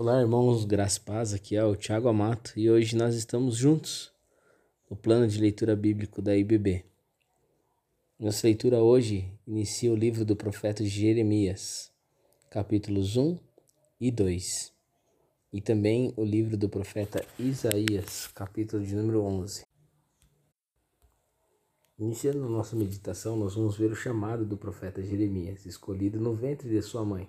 Olá, irmãos, graças paz, aqui é o Thiago Amato e hoje nós estamos juntos no plano de leitura bíblico da IBB. Nossa leitura hoje inicia o livro do profeta Jeremias, capítulos 1 e 2, e também o livro do profeta Isaías, capítulo de número 11. Iniciando nossa meditação, nós vamos ver o chamado do profeta Jeremias, escolhido no ventre de sua mãe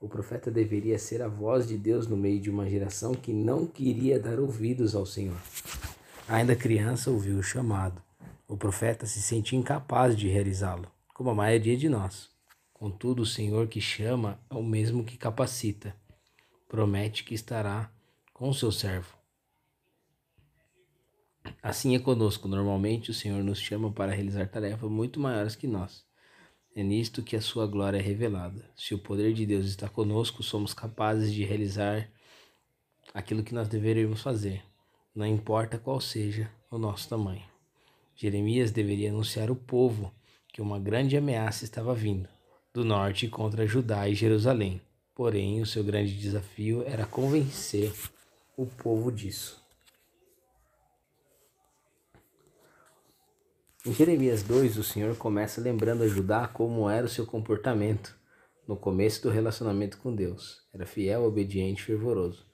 o profeta deveria ser a voz de Deus no meio de uma geração que não queria dar ouvidos ao Senhor. Ainda criança, ouviu o chamado. O profeta se sentia incapaz de realizá-lo, como a maioria de nós. Contudo, o Senhor que chama é o mesmo que capacita. Promete que estará com o seu servo. Assim é conosco. Normalmente, o Senhor nos chama para realizar tarefas muito maiores que nós. É nisto que a sua glória é revelada. Se o poder de Deus está conosco, somos capazes de realizar aquilo que nós deveríamos fazer, não importa qual seja o nosso tamanho. Jeremias deveria anunciar ao povo que uma grande ameaça estava vindo do norte contra Judá e Jerusalém. Porém, o seu grande desafio era convencer o povo disso. Em Jeremias 2, o Senhor começa lembrando a Judá como era o seu comportamento no começo do relacionamento com Deus. Era fiel, obediente e fervoroso.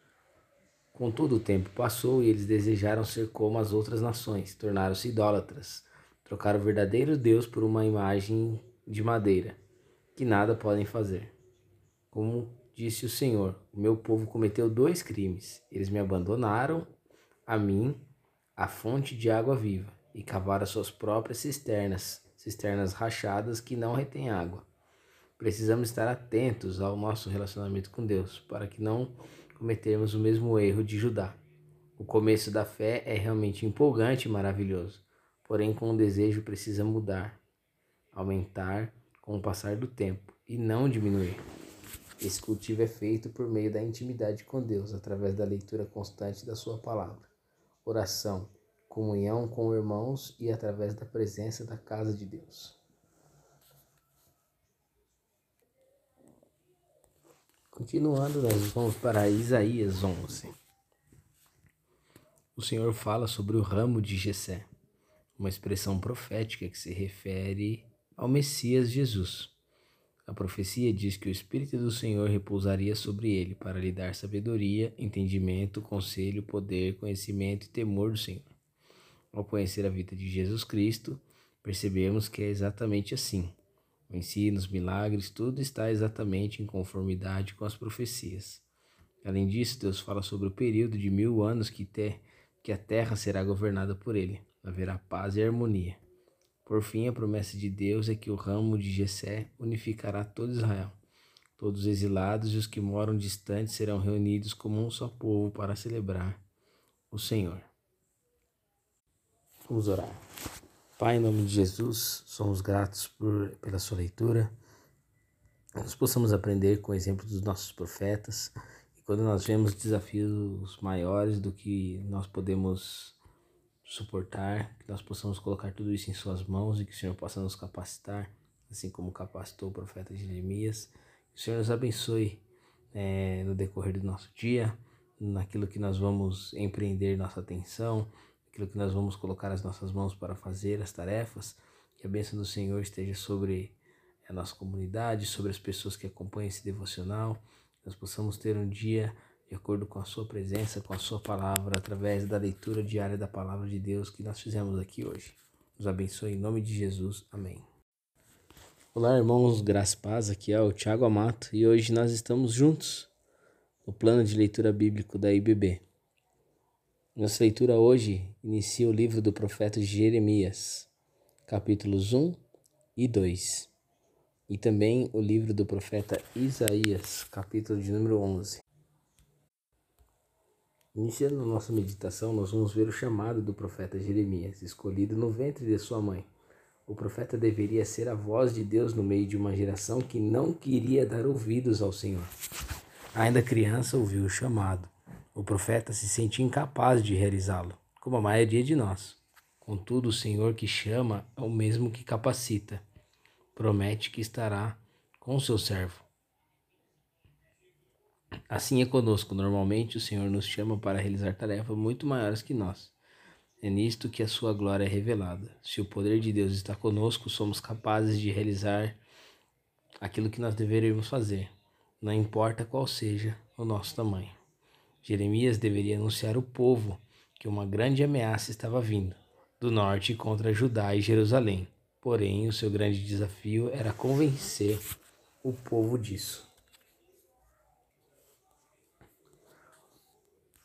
Contudo, o tempo passou e eles desejaram ser como as outras nações, tornaram-se idólatras, trocaram o verdadeiro Deus por uma imagem de madeira, que nada podem fazer. Como disse o Senhor, o meu povo cometeu dois crimes. Eles me abandonaram, a mim, a fonte de água viva e cavar as suas próprias cisternas, cisternas rachadas que não retêm água. Precisamos estar atentos ao nosso relacionamento com Deus, para que não cometermos o mesmo erro de Judá. O começo da fé é realmente empolgante e maravilhoso, porém com o desejo precisa mudar, aumentar com o passar do tempo e não diminuir. Esse cultivo é feito por meio da intimidade com Deus, através da leitura constante da Sua palavra, oração, comunhão com irmãos e através da presença da casa de Deus. Continuando, nós vamos para Isaías 11. O Senhor fala sobre o ramo de Jessé, uma expressão profética que se refere ao Messias Jesus. A profecia diz que o Espírito do Senhor repousaria sobre ele para lhe dar sabedoria, entendimento, conselho, poder, conhecimento e temor do Senhor. Ao conhecer a vida de Jesus Cristo, percebemos que é exatamente assim. O ensino, os milagres, tudo está exatamente em conformidade com as profecias. Além disso, Deus fala sobre o período de mil anos que, que a terra será governada por ele. Haverá paz e harmonia. Por fim, a promessa de Deus é que o ramo de Jessé unificará todo Israel. Todos os exilados e os que moram distantes serão reunidos como um só povo para celebrar o Senhor. Vamos orar. Pai, em nome de Jesus, somos gratos por, pela sua leitura. Nós possamos aprender com o exemplo dos nossos profetas. E quando nós vemos desafios maiores do que nós podemos suportar, que nós possamos colocar tudo isso em Suas mãos e que o Senhor possa nos capacitar, assim como capacitou o profeta Jeremias. Que o Senhor nos abençoe é, no decorrer do nosso dia, naquilo que nós vamos empreender nossa atenção aquilo que nós vamos colocar as nossas mãos para fazer, as tarefas. Que a bênção do Senhor esteja sobre a nossa comunidade, sobre as pessoas que acompanham esse devocional. Nós possamos ter um dia de acordo com a Sua presença, com a Sua palavra, através da leitura diária da palavra de Deus que nós fizemos aqui hoje. Nos abençoe em nome de Jesus. Amém. Olá, irmãos, graças paz. Aqui é o Thiago Amato e hoje nós estamos juntos no plano de leitura bíblico da IBB. Nossa leitura hoje inicia o livro do profeta Jeremias, capítulos 1 e 2, e também o livro do profeta Isaías, capítulo de número 11. Iniciando nossa meditação, nós vamos ver o chamado do profeta Jeremias, escolhido no ventre de sua mãe. O profeta deveria ser a voz de Deus no meio de uma geração que não queria dar ouvidos ao Senhor. Ainda criança, ouviu o chamado o profeta se sentia incapaz de realizá-lo, como a maioria de nós. Contudo, o Senhor que chama é o mesmo que capacita. Promete que estará com o seu servo. Assim é conosco. Normalmente o Senhor nos chama para realizar tarefas muito maiores que nós. É nisto que a sua glória é revelada. Se o poder de Deus está conosco, somos capazes de realizar aquilo que nós deveríamos fazer, não importa qual seja o nosso tamanho. Jeremias deveria anunciar ao povo que uma grande ameaça estava vindo do norte contra Judá e Jerusalém. Porém, o seu grande desafio era convencer o povo disso.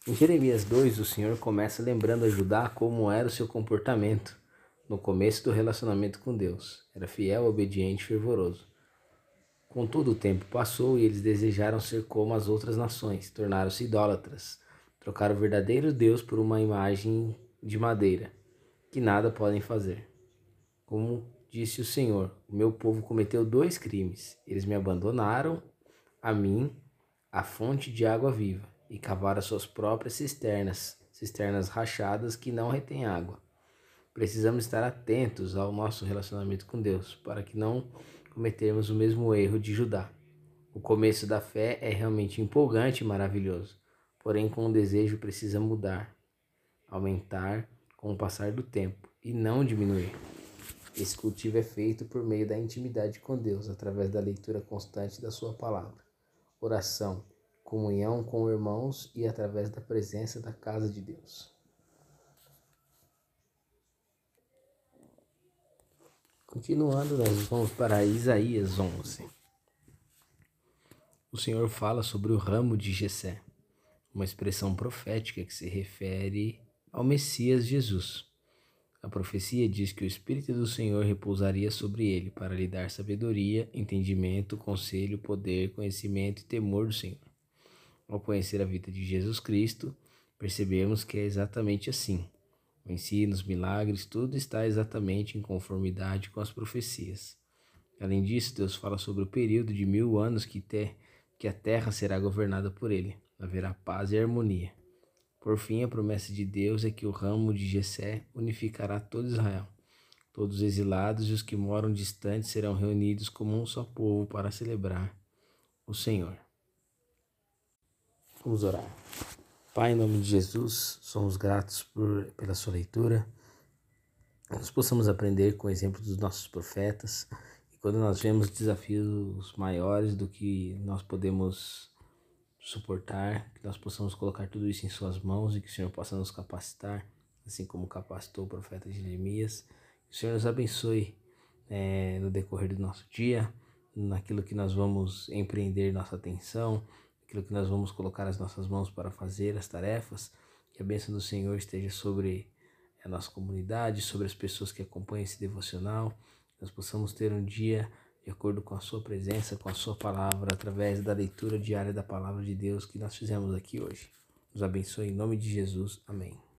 Em Jeremias 2, o Senhor começa lembrando a Judá como era o seu comportamento no começo do relacionamento com Deus. Era fiel, obediente e fervoroso. Contudo, o tempo passou e eles desejaram ser como as outras nações, tornaram-se idólatras, trocaram o verdadeiro Deus por uma imagem de madeira, que nada podem fazer. Como disse o Senhor, o meu povo cometeu dois crimes. Eles me abandonaram, a mim, a fonte de água viva, e cavaram suas próprias cisternas, cisternas rachadas que não retêm água. Precisamos estar atentos ao nosso relacionamento com Deus, para que não cometermos o mesmo erro de Judá. O começo da fé é realmente empolgante e maravilhoso, porém com o desejo precisa mudar, aumentar com o passar do tempo e não diminuir. Esse cultivo é feito por meio da intimidade com Deus, através da leitura constante da Sua palavra, oração, comunhão com irmãos e através da presença da casa de Deus. Continuando, nós vamos para Isaías 11. O Senhor fala sobre o ramo de Jessé, uma expressão profética que se refere ao Messias Jesus. A profecia diz que o Espírito do Senhor repousaria sobre ele para lhe dar sabedoria, entendimento, conselho, poder, conhecimento e temor do Senhor. Ao conhecer a vida de Jesus Cristo, percebemos que é exatamente assim. O ensino, os milagres, tudo está exatamente em conformidade com as profecias. Além disso, Deus fala sobre o período de mil anos que, te, que a terra será governada por ele. Haverá paz e harmonia. Por fim, a promessa de Deus é que o ramo de Jessé unificará todo Israel. Todos os exilados e os que moram distantes serão reunidos como um só povo para celebrar o Senhor. Vamos orar. Pai, em nome de Jesus, somos gratos por, pela sua leitura. Nós possamos aprender com o exemplo dos nossos profetas. E quando nós vemos desafios maiores do que nós podemos suportar, que nós possamos colocar tudo isso em Suas mãos e que o Senhor possa nos capacitar, assim como capacitou o profeta Jeremias. Que o Senhor nos abençoe é, no decorrer do nosso dia, naquilo que nós vamos empreender nossa atenção aquilo que nós vamos colocar as nossas mãos para fazer, as tarefas. Que a bênção do Senhor esteja sobre a nossa comunidade, sobre as pessoas que acompanham esse devocional. Que nós possamos ter um dia de acordo com a Sua presença, com a Sua palavra, através da leitura diária da palavra de Deus que nós fizemos aqui hoje. Nos abençoe em nome de Jesus. Amém.